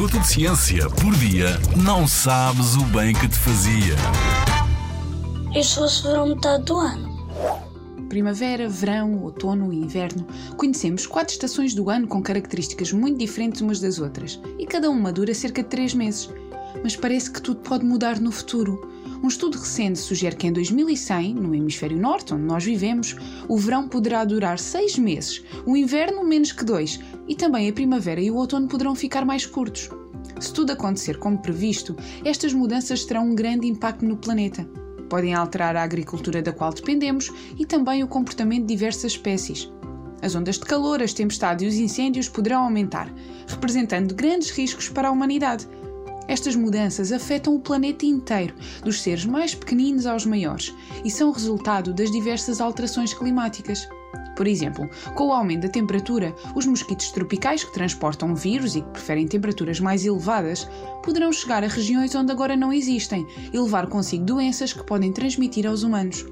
minuto de ciência por dia, não sabes o bem que te fazia. E só se verão metade do ano. Primavera, verão, outono e inverno. Conhecemos quatro estações do ano com características muito diferentes umas das outras, e cada uma dura cerca de três meses. Mas parece que tudo pode mudar no futuro. Um estudo recente sugere que em 2100, no hemisfério norte, onde nós vivemos, o verão poderá durar seis meses, o inverno menos que dois, e também a primavera e o outono poderão ficar mais curtos. Se tudo acontecer como previsto, estas mudanças terão um grande impacto no planeta. Podem alterar a agricultura da qual dependemos e também o comportamento de diversas espécies. As ondas de calor, as tempestades e os incêndios poderão aumentar, representando grandes riscos para a humanidade estas mudanças afetam o planeta inteiro, dos seres mais pequeninos aos maiores, e são resultado das diversas alterações climáticas. Por exemplo, com o aumento da temperatura, os mosquitos tropicais que transportam vírus e que preferem temperaturas mais elevadas poderão chegar a regiões onde agora não existem e levar consigo doenças que podem transmitir aos humanos.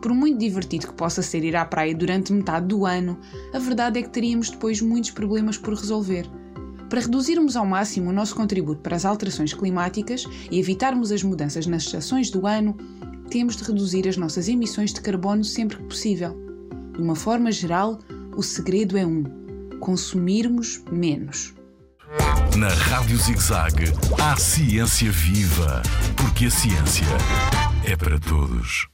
Por muito divertido que possa ser ir à praia durante metade do ano, a verdade é que teríamos depois muitos problemas por resolver. Para reduzirmos ao máximo o nosso contributo para as alterações climáticas e evitarmos as mudanças nas estações do ano, temos de reduzir as nossas emissões de carbono sempre que possível. De uma forma geral, o segredo é um: consumirmos menos. Na Rádio ZigZag, há ciência viva, porque a ciência é para todos.